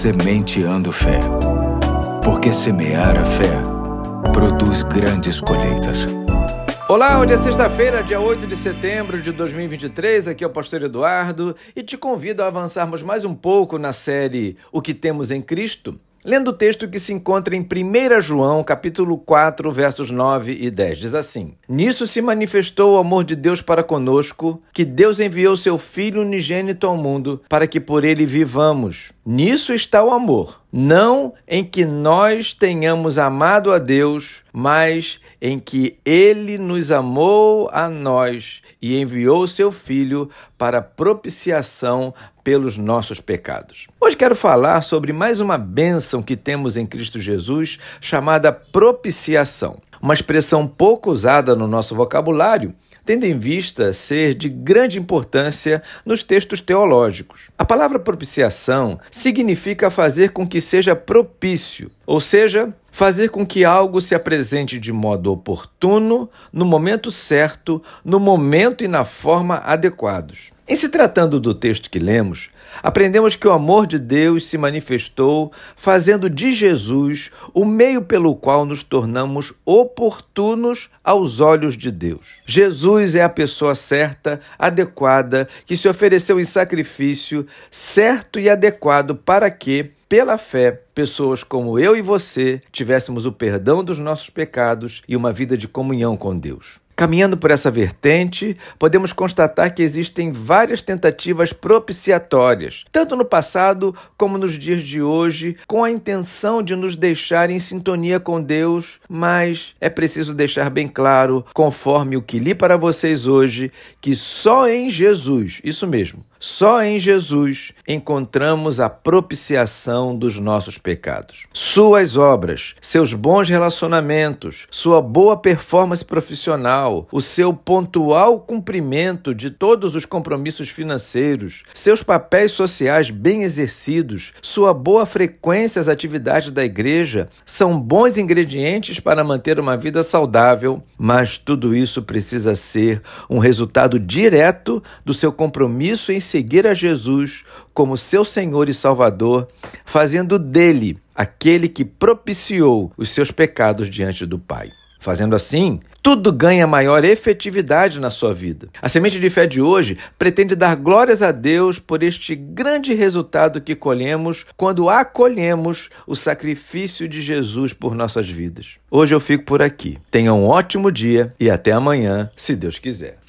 Sementeando Fé. Porque semear a fé produz grandes colheitas. Olá, hoje é sexta-feira, dia 8 de setembro de 2023. Aqui é o Pastor Eduardo e te convido a avançarmos mais um pouco na série O que temos em Cristo Lendo o texto que se encontra em 1 João, capítulo 4, versos 9 e 10, diz assim: Nisso se manifestou o amor de Deus para conosco, que Deus enviou seu Filho unigênito ao mundo, para que por ele vivamos. Nisso está o amor, não em que nós tenhamos amado a Deus, mas em que ele nos amou a nós e enviou seu Filho para propiciação pelos nossos pecados. Hoje quero falar sobre mais uma bênção que temos em Cristo Jesus, chamada propiciação. Uma expressão pouco usada no nosso vocabulário, tendo em vista ser de grande importância nos textos teológicos. A palavra propiciação significa fazer com que seja propício, ou seja, fazer com que algo se apresente de modo oportuno, no momento certo, no momento e na forma adequados. Em se tratando do texto que lemos, aprendemos que o amor de Deus se manifestou fazendo de Jesus o meio pelo qual nos tornamos oportunos aos olhos de Deus. Jesus é a pessoa certa, adequada, que se ofereceu em sacrifício certo e adequado para que, pela fé, pessoas como eu e você tivéssemos o perdão dos nossos pecados e uma vida de comunhão com Deus. Caminhando por essa vertente, podemos constatar que existem várias tentativas propiciatórias, tanto no passado como nos dias de hoje, com a intenção de nos deixar em sintonia com Deus, mas é preciso deixar bem claro, conforme o que li para vocês hoje, que só em Jesus, isso mesmo, só em Jesus encontramos a propiciação dos nossos pecados. Suas obras, seus bons relacionamentos, sua boa performance profissional, o seu pontual cumprimento de todos os compromissos financeiros, seus papéis sociais bem exercidos, sua boa frequência às atividades da igreja são bons ingredientes para manter uma vida saudável, mas tudo isso precisa ser um resultado direto do seu compromisso em seguir a Jesus como seu Senhor e Salvador, fazendo dele aquele que propiciou os seus pecados diante do Pai. Fazendo assim, tudo ganha maior efetividade na sua vida. A semente de fé de hoje pretende dar glórias a Deus por este grande resultado que colhemos quando acolhemos o sacrifício de Jesus por nossas vidas. Hoje eu fico por aqui. Tenha um ótimo dia e até amanhã, se Deus quiser.